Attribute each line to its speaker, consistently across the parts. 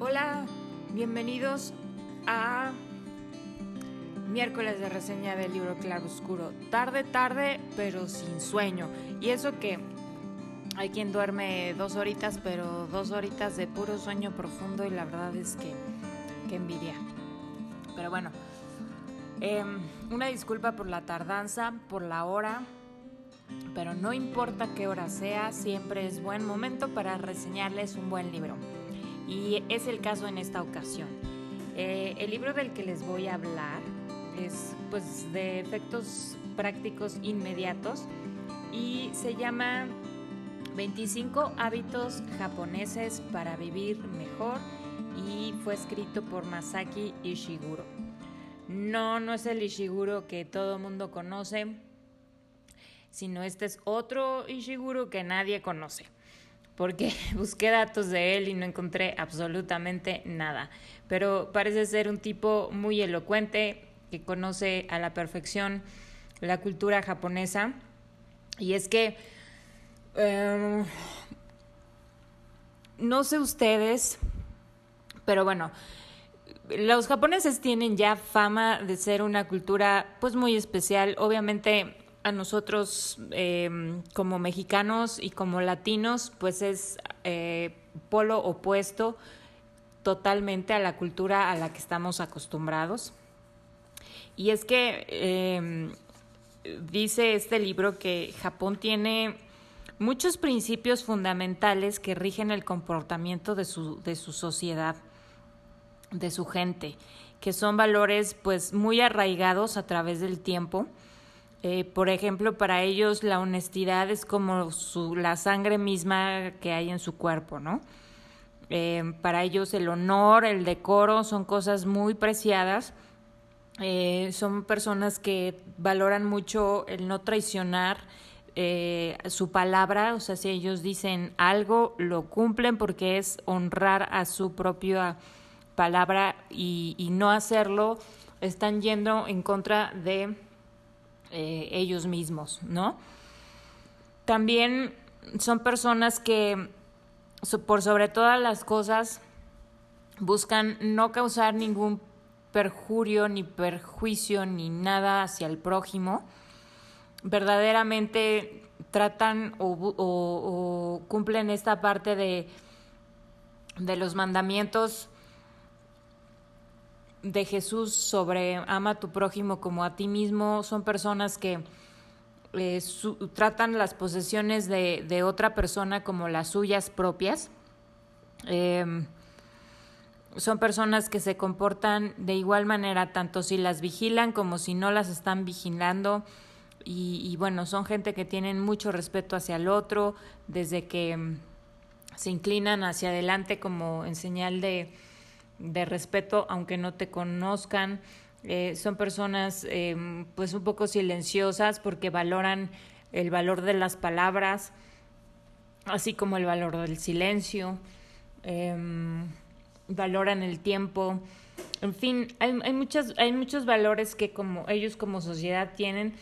Speaker 1: Hola, bienvenidos a miércoles de reseña del libro Claro Oscuro. Tarde, tarde, pero sin sueño. Y eso que hay quien duerme dos horitas, pero dos horitas de puro sueño profundo y la verdad es que, que envidia. Pero bueno, em, una disculpa por la tardanza, por la hora, pero no importa qué hora sea, siempre es buen momento para reseñarles un buen libro. Y es el caso en esta ocasión. Eh, el libro del que les voy a hablar es pues de efectos prácticos inmediatos y se llama 25 hábitos japoneses para vivir mejor y fue escrito por Masaki Ishiguro. No, no es el Ishiguro que todo mundo conoce, sino este es otro Ishiguro que nadie conoce porque busqué datos de él y no encontré absolutamente nada. Pero parece ser un tipo muy elocuente que conoce a la perfección la cultura japonesa. Y es que, em, no sé ustedes, pero bueno, los japoneses tienen ya fama de ser una cultura pues muy especial. Obviamente nosotros em, como mexicanos y como latinos, pues es eh, polo opuesto totalmente a la cultura a la que estamos acostumbrados. Y es que em, dice este libro que Japón tiene muchos principios fundamentales que rigen el comportamiento de su, de su sociedad, de su gente, que son valores pues muy arraigados a través del tiempo eh, por ejemplo, para ellos la honestidad es como su, la sangre misma que hay en su cuerpo, ¿no? Eh, para ellos el honor, el decoro son cosas muy preciadas. Eh, son personas que valoran mucho el no traicionar su palabra, o sea, si ellos dicen algo, lo cumplen porque es honrar a su propia palabra y, y no hacerlo, están yendo en contra de eh, ellos mismos, ¿no? También son personas que, por sobre todas las cosas, buscan no causar ningún perjurio, ni perjuicio, ni nada hacia el prójimo. Verdaderamente tratan o, cumplen esta parte de, de los mandamientos de Jesús sobre ama a tu prójimo como a ti mismo son personas que eh, tratan las posesiones de, otra persona como las suyas propias. Em, son personas que se comportan de igual manera, tanto si las vigilan como si no las están vigilando. Y, y bueno, son gente que tienen mucho respeto hacia el otro, desde que em, se inclinan hacia adelante como en señal de, de respeto, aunque no te conozcan. Eh, son personas eh, pues un poco silenciosas porque valoran el valor de las palabras, así como el valor del silencio, em, valoran el tiempo, en fin, hay, hay, muchas, hay muchos valores que como ellos como sociedad tienen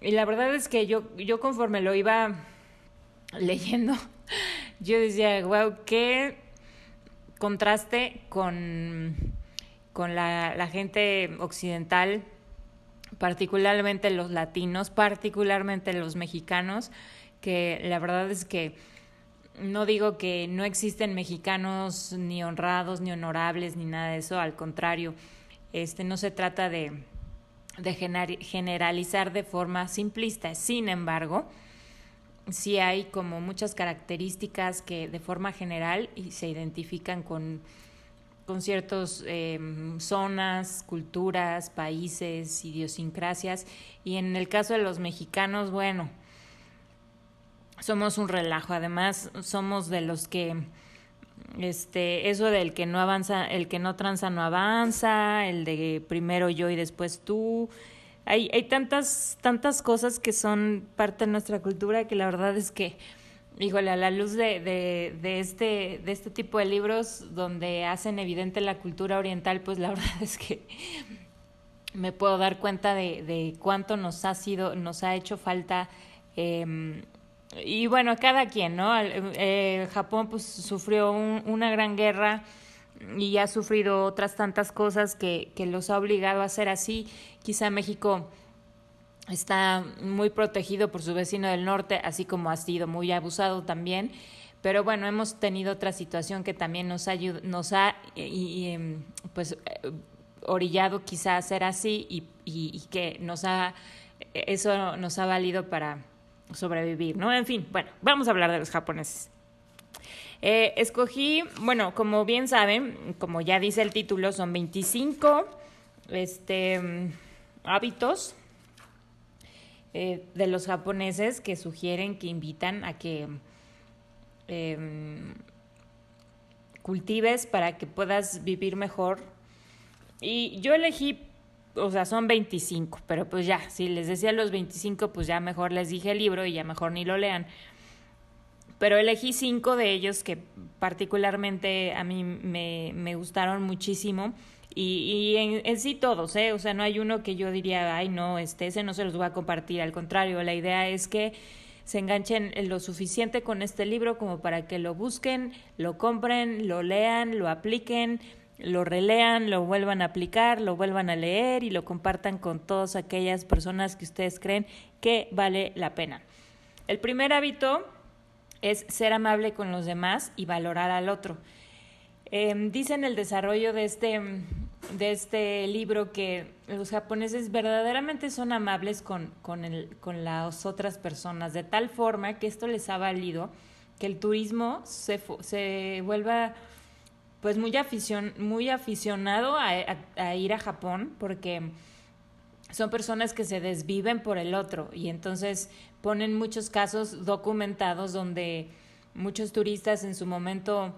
Speaker 1: y la verdad es que yo, yo conforme lo iba leyendo, yo decía, wow, qué contraste con, con la, la gente occidental, particularmente los latinos, particularmente los mexicanos, que la verdad es que no digo que no existen mexicanos ni honrados, ni honorables, ni nada de eso, al contrario, este no se trata de, de generalizar de forma simplista. Sin embargo, sí hay como muchas características que de forma general se identifican con, con ciertas em, zonas, culturas, países, idiosincrasias. Y en el caso de los mexicanos, bueno, somos un relajo. Además, somos de los que este eso del que no avanza el que no tranza no avanza el de primero yo y después tú hay, hay tantas, tantas cosas que son parte de nuestra cultura que la verdad es que, híjole, a la luz de, de, de, este, de este tipo de libros donde hacen evidente la cultura oriental, pues la verdad es que me puedo dar cuenta de, de cuánto nos ha sido, nos ha hecho falta. Eh, y bueno, cada quien, ¿no? Eh, Japón pues sufrió una gran guerra y ha sufrido otras tantas cosas que, que los ha obligado a ser así. Quizá México está muy protegido por su vecino del norte, así como ha sido muy abusado también. Pero bueno, hemos tenido otra situación que también nos, ayuda, nos ha y, em, pues orillado quizá a ser así y, y, que nos ha eso nos ha valido para sobrevivir, ¿no? En fin, bueno, vamos a hablar de los japoneses. Eh, escogí, bueno, como bien saben, como ya dice el título, son 25 este, hábitos eh, de los japoneses que sugieren, que invitan a que em, cultives para que puedas vivir mejor. Y yo elegí, o sea, son 25, pero pues ya, si les decía los 25, pues ya mejor les dije el libro y ya mejor ni lo lean pero elegí cinco de ellos que particularmente a mí me, me gustaron muchísimo. Y, y en, sí todos, ¿eh? O sea, no hay uno que yo diría, ay, no, este, ese no se los voy a compartir. Al contrario, la idea es que se enganchen lo suficiente con este libro como para que lo busquen, lo compren, lo lean, lo apliquen, lo relean, lo vuelvan a aplicar, lo vuelvan a leer y lo compartan con todas aquellas personas que ustedes creen que vale la pena. El primer hábito es ser amable con los demás y valorar al otro. Eh, dice en el desarrollo de este, de este libro que los japoneses verdaderamente son amables con, con, el, con las otras personas, de tal forma que esto les ha valido que el turismo se, se vuelva pues muy, aficion, muy aficionado a, a ir a Japón porque son personas que se desviven por el otro y entonces ponen muchos casos documentados donde muchos turistas en su momento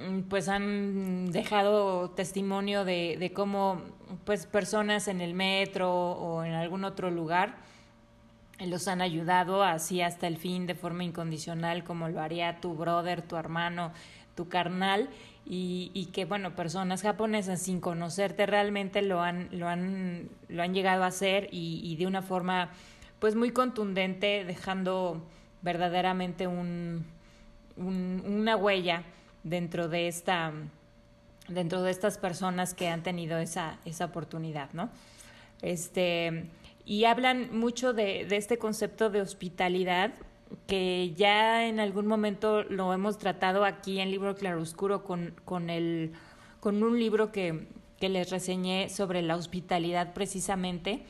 Speaker 1: mm, pues han dejado testimonio de, de cómo pues personas en el metro o en algún otro lugar los han ayudado así hasta el fin de forma incondicional como lo haría tu brother, tu hermano, tu carnal y, y, que bueno personas japonesas sin conocerte realmente lo han lo han lo han llegado a hacer y, y de una forma pues muy contundente, dejando verdaderamente un, una huella dentro de esta dentro de estas personas que han tenido esa, esa oportunidad, ¿no? Este, y hablan mucho de, de este concepto de hospitalidad que ya en algún momento lo hemos tratado aquí en Libro Claroscuro con, con, el, con un libro que, que les reseñé sobre la hospitalidad precisamente.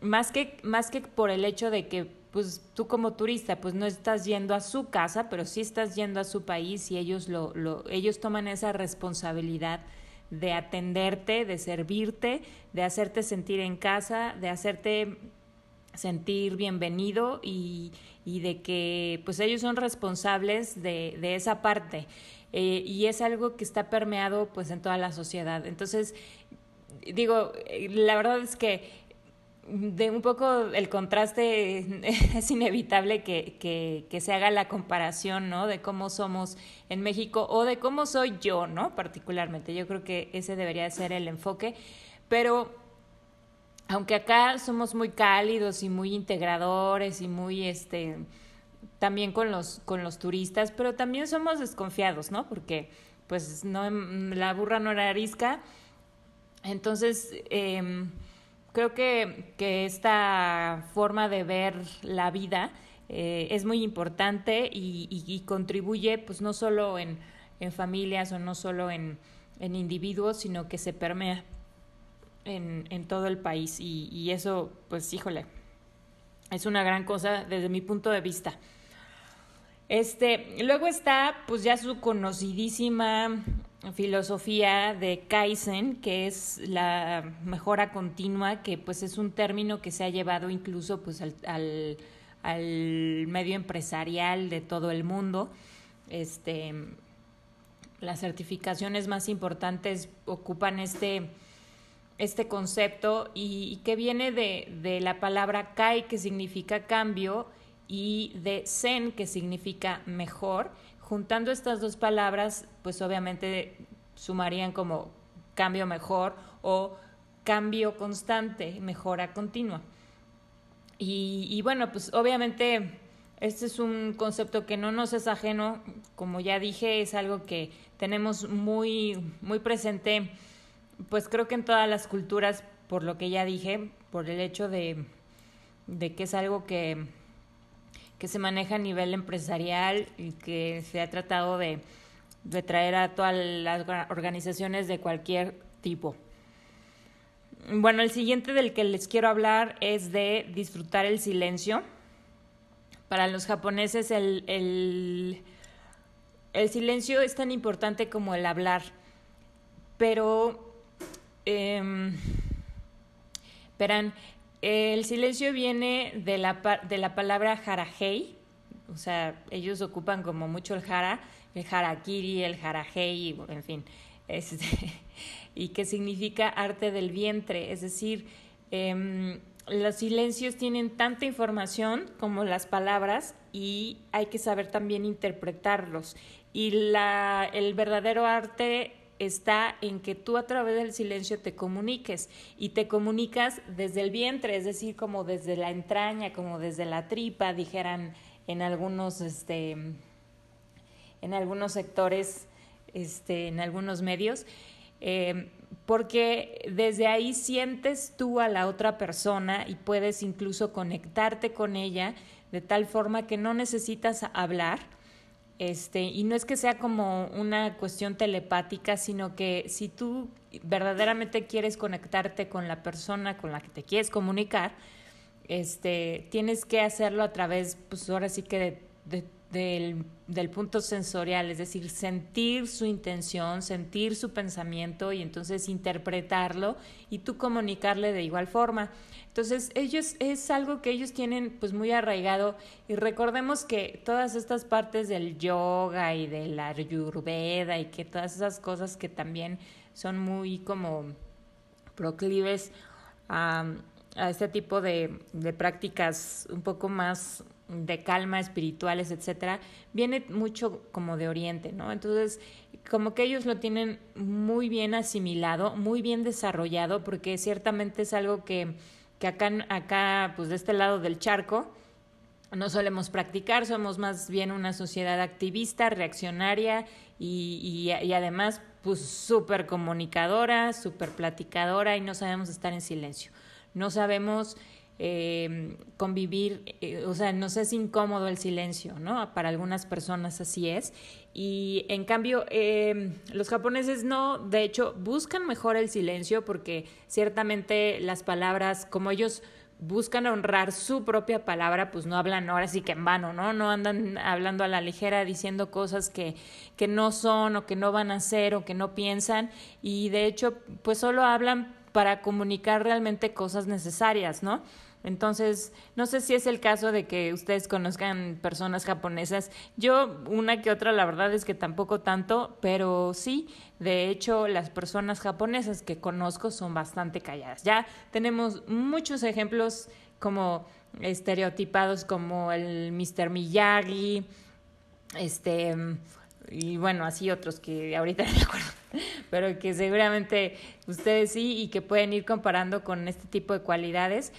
Speaker 1: Más que, más que por el hecho de que pues tú como turista pues no estás yendo a su casa, pero sí estás yendo a su país y ellos lo, lo ellos toman esa responsabilidad de atenderte, de servirte, de hacerte sentir en casa, de hacerte sentir bienvenido y, y de que pues ellos son responsables de, de esa parte. Eh, y es algo que está permeado pues en toda la sociedad. Entonces digo eh, la verdad es que de un poco el contraste es inevitable que, que, que, se haga la comparación, ¿no? De cómo somos en México o de cómo soy yo, ¿no? Particularmente. Yo creo que ese debería ser el enfoque. Pero aunque acá somos muy cálidos y muy integradores y muy, este, también con los, con los turistas, pero también somos desconfiados, ¿no? Porque, pues, no, la burra no era arisca. Entonces, eh, creo que, que esta forma de ver la vida eh, es muy importante y, contribuye pues no solo en, en familias o no solo en, en, individuos, sino que se permea en, en todo el país y, y eso pues híjole, es una gran cosa desde mi punto de vista. Este, luego está pues ya su conocidísima filosofía de Kaizen, que es la mejora continua, que pues es un término que se ha llevado incluso pues al, al, al medio empresarial de todo el mundo. Este, las certificaciones más importantes ocupan este, este concepto y, que viene de, de, la palabra Kai, que significa cambio, y de Zen, que significa mejor juntando estas dos palabras, pues obviamente sumarían como cambio mejor o cambio constante, mejora continua. Y, bueno, pues obviamente Este es un concepto que no nos es ajeno, como ya dije, es algo que tenemos muy, muy presente, pues creo que en todas las culturas, por lo que ya dije, por el hecho de, de que es algo que, que se maneja a nivel empresarial y que se ha tratado de, de traer a todas las organizaciones de cualquier tipo. Bueno, el siguiente del que les quiero hablar es de disfrutar el silencio. Para los japoneses el, el, silencio es tan importante como el hablar, pero eh, el silencio viene de la, de la palabra harahei, o sea, ellos ocupan como mucho el hara, el harakiri, el harahei, en fin, y que significa arte del vientre, es decir, eh, los silencios tienen tanta información como las palabras y hay que saber también interpretarlos. Y la, el verdadero arte está en que tú a través del silencio te comuniques y te comunicas desde el vientre, es decir, como desde la entraña, como desde la tripa, dijeran en algunos, este, en algunos sectores, este, en algunos medios. Eh, porque desde ahí sientes tú a la otra persona y puedes incluso conectarte con ella de tal forma que no necesitas hablar. Este, y no es que sea como una cuestión telepática, sino que si tú verdaderamente quieres conectarte con la persona con la que te quieres comunicar, este, tienes que hacerlo a través, pues ahora sí que de del, del, punto sensorial, es decir, sentir su intención, sentir su pensamiento y entonces interpretarlo y tú comunicarle de igual forma. Entonces, ellos es algo que ellos tienen pues muy arraigado y recordemos que todas estas partes del yoga y de la ayurveda y que todas esas cosas que también son muy como proclives a, a este tipo de, de prácticas un poco más de calma, espirituales, etcétera, viene mucho como de Oriente, ¿no? Entonces, como que ellos lo tienen muy bien asimilado, muy bien desarrollado, porque ciertamente es algo que, que acá, acá, pues de este lado del charco, no solemos practicar, somos más bien una sociedad activista, reaccionaria y, y, y además, pues súper comunicadora, súper platicadora y no sabemos estar en silencio. No sabemos eh, convivir, eh, o sea, nos es incómodo el silencio, ¿no? Para algunas personas así es. Y en cambio, eh, los japoneses no, de hecho, buscan mejor el silencio porque ciertamente las palabras, como ellos buscan honrar su propia palabra, pues no hablan ahora sí que en vano, ¿no? No andan hablando a la ligera diciendo cosas que, que no son o que no van a ser o que no piensan y de hecho pues solo hablan para comunicar realmente cosas necesarias, ¿no? Entonces, no sé si es el caso de que ustedes conozcan personas japonesas. Yo, una que otra, la verdad es que tampoco tanto, pero sí, de hecho, las personas japonesas que conozco son bastante calladas. Ya tenemos muchos ejemplos como estereotipados como el Mr. Miyagi, este, y bueno, así otros que ahorita no me acuerdo, pero que seguramente ustedes sí y que pueden ir comparando con este tipo de cualidades.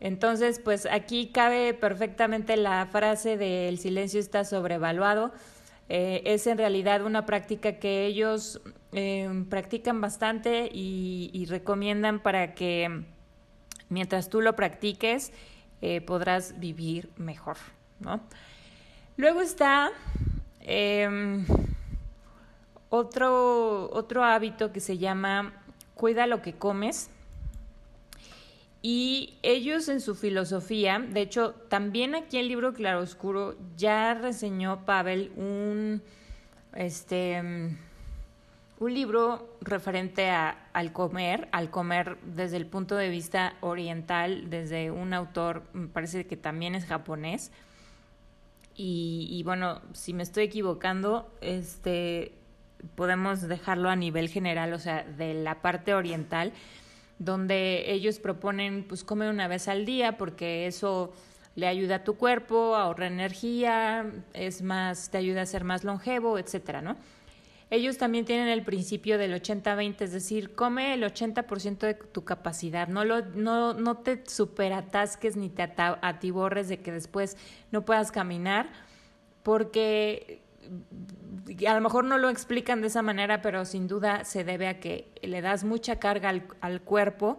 Speaker 1: Entonces, pues aquí cabe perfectamente la frase de el silencio está sobrevaluado. Eh, es en realidad una práctica que ellos eh, practican bastante y, recomiendan para que mientras tú lo practiques eh, podrás vivir mejor. ¿no? Luego está em, otro, otro hábito que se llama cuida lo que comes. Y ellos en su filosofía, de hecho, también aquí el libro Claroscuro ya reseñó Pavel un, este, un libro referente a, al comer, al comer desde el punto de vista oriental, desde un autor, me parece que también es japonés. Y, y bueno, si me estoy equivocando, este, podemos dejarlo a nivel general, o sea, de la parte oriental donde ellos proponen pues comer una vez al día porque eso le ayuda a tu cuerpo, ahorra energía, es más, te ayuda a ser más longevo, etcétera, ¿no? ellos también tienen el principio del 80-20, es decir, come el 80% de tu capacidad, no, lo, no, no te superatasques ni te atiborres de que después no puedas caminar, porque a lo mejor no lo explican de esa manera, pero sin duda se debe a que le das mucha carga al, al cuerpo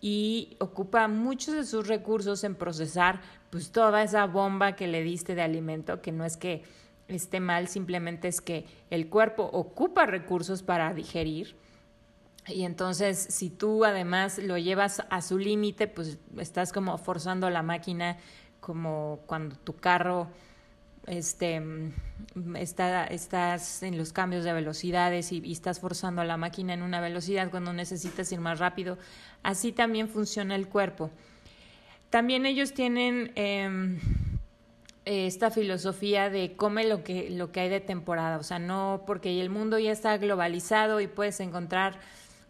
Speaker 1: y ocupa muchos de sus recursos en procesar pues toda esa bomba que le diste de alimento, que no es que esté mal, simplemente es que el cuerpo ocupa recursos para digerir. Y entonces, si tú además lo llevas a su límite, pues estás como forzando la máquina, como cuando tu carro este, está, estás en los cambios de velocidades y, estás forzando a la máquina en una velocidad cuando necesitas ir más rápido. Así también funciona el cuerpo. También ellos tienen em, esta filosofía de come lo que, lo que hay de temporada, o sea, no porque el mundo ya está globalizado y puedes encontrar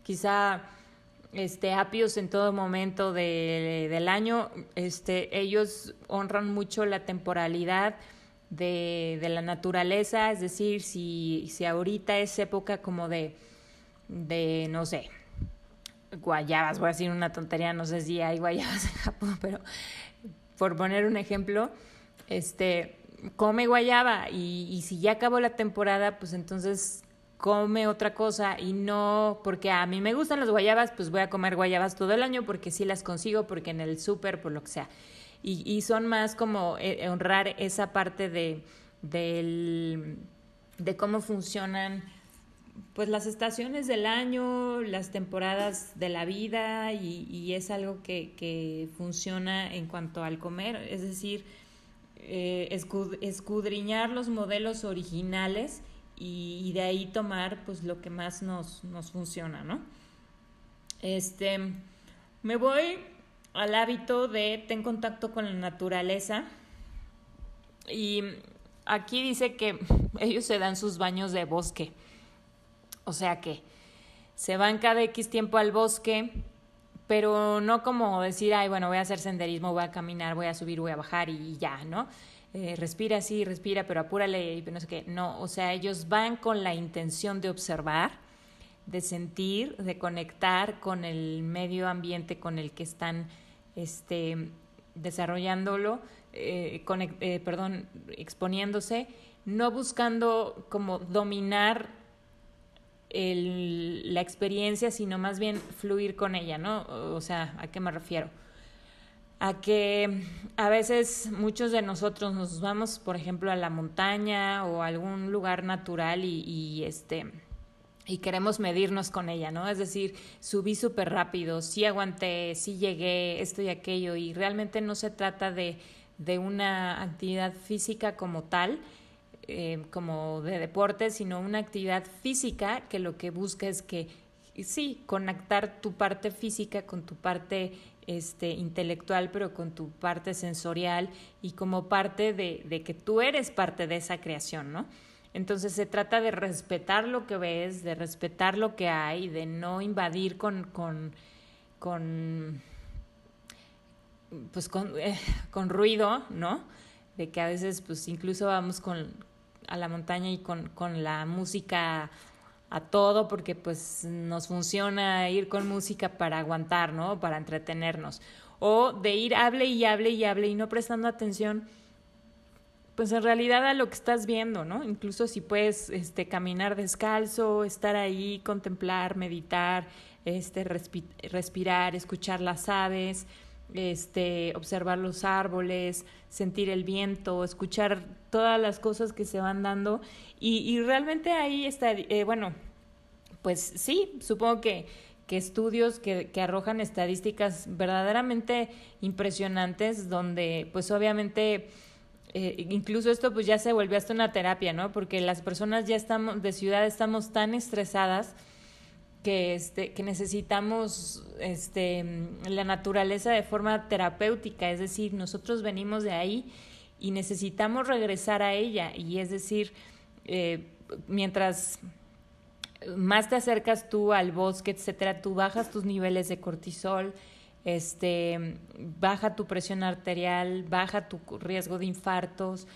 Speaker 1: quizá este apios en todo momento del año, este, ellos honran mucho la temporalidad de, de, la naturaleza, es decir, si, si ahorita es época como de, de, no sé, guayabas, voy a decir una tontería, no sé si hay guayabas en Japón, pero por poner un ejemplo, este, come guayaba y, y si ya acabó la temporada, pues entonces come otra cosa y no porque a mí me gustan las guayabas, pues voy a comer guayabas todo el año porque sí las consigo, porque en el súper, por lo que sea. Y, y son más como eh, honrar esa parte de, del, de cómo funcionan pues las estaciones del año, las temporadas de la vida y, y es algo que, que, funciona en cuanto al comer, es decir, eh, escudriñar los modelos originales y, de ahí tomar pues lo que más nos, nos funciona, ¿no? Este, me voy al hábito de tener contacto con la naturaleza y aquí dice que ellos se dan sus baños de bosque, o sea que se van cada X tiempo al bosque, pero no como decir, ay, bueno, voy a hacer senderismo, voy a caminar, voy a subir, voy a bajar y ya, ¿no? Eh, respira así, respira, pero apúrale y no sé qué. No, o sea, ellos van con la intención de observar, de sentir, de conectar con el medio ambiente con el que están este, desarrollándolo, eh, eh, perdón, exponiéndose, no buscando como dominar la experiencia, sino más bien fluir con ella, ¿no? O sea, ¿a qué me refiero? A que a veces muchos de nosotros nos vamos, por ejemplo, a la montaña o a algún lugar natural y este y queremos medirnos con ella, ¿no? Es decir, subí súper rápido, sí aguanté, sí llegué, esto y aquello, y realmente no se trata de, de una actividad física como tal, eh, como de deporte, sino una actividad física que lo que busca es que, sí, conectar tu parte física con tu parte este, intelectual, pero con tu parte sensorial y como parte de, de que tú eres parte de esa creación, ¿no? Entonces se trata de respetar lo que ves, de respetar lo que hay, de no invadir con, con, con pues con, con ruido, ¿no? De que a veces pues incluso vamos con, a la montaña y con, con la música a todo porque pues nos funciona ir con música para aguantar, ¿no? Para entretenernos. O de ir hable y hable y hable y no prestando atención pues en realidad a lo que estás viendo, ¿no? Incluso si puedes este, caminar descalzo, estar ahí, contemplar, meditar, este, respirar, escuchar las aves, este, observar los árboles, sentir el viento, escuchar todas las cosas que se van dando y, y realmente ahí está, eh, bueno, pues sí, supongo que, que estudios que, que arrojan estadísticas verdaderamente impresionantes donde pues obviamente eh, incluso esto pues ya se volvió hasta una terapia, ¿no? Porque las personas ya estamos de ciudad estamos tan estresadas que este que necesitamos este la naturaleza de forma terapéutica, es decir, nosotros venimos de ahí y necesitamos regresar a ella y es decir, eh, mientras más te acercas tú al bosque, etcétera, tú bajas tus niveles de cortisol, este, baja tu presión arterial, baja tu riesgo de infartos,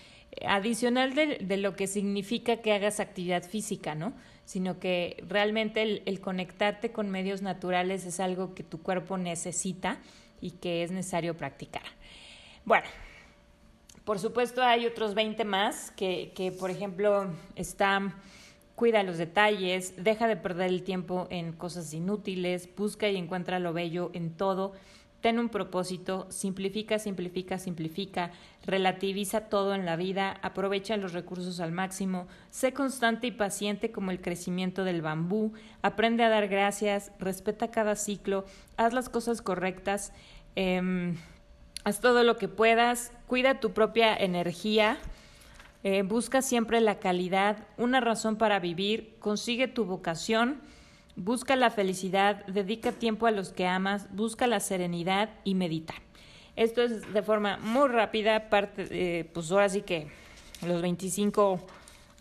Speaker 1: adicional de, lo que significa que hagas actividad física, ¿no? Sino que realmente el, conectarte con medios naturales es algo que tu cuerpo necesita y que es necesario practicar. Bueno, por supuesto hay otros 20 más que, que por ejemplo, están cuida los detalles, deja de perder el tiempo en cosas inútiles, busca y encuentra lo bello en todo. Ten un propósito, simplifica, simplifica, simplifica, relativiza todo en la vida, aprovecha los recursos al máximo, sé constante y paciente como el crecimiento del bambú, aprende a dar gracias, respeta cada ciclo, haz las cosas correctas, em, haz todo lo que puedas, cuida tu propia energía, eh, busca siempre la calidad, una razón para vivir, consigue tu vocación, Busca la felicidad, dedica tiempo a los que amas, busca la serenidad y medita. Esto es de forma muy rápida, parte, eh, pues ahora sí que los 25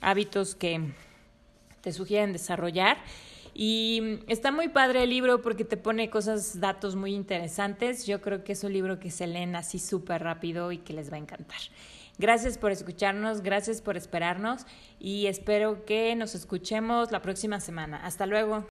Speaker 1: hábitos que te sugieren desarrollar. Y está muy padre el libro porque te pone cosas, datos muy interesantes. Yo creo que es un libro que se leen así súper rápido y que les va a encantar. Gracias por escucharnos, gracias por esperarnos y espero que nos escuchemos la próxima semana. Hasta luego.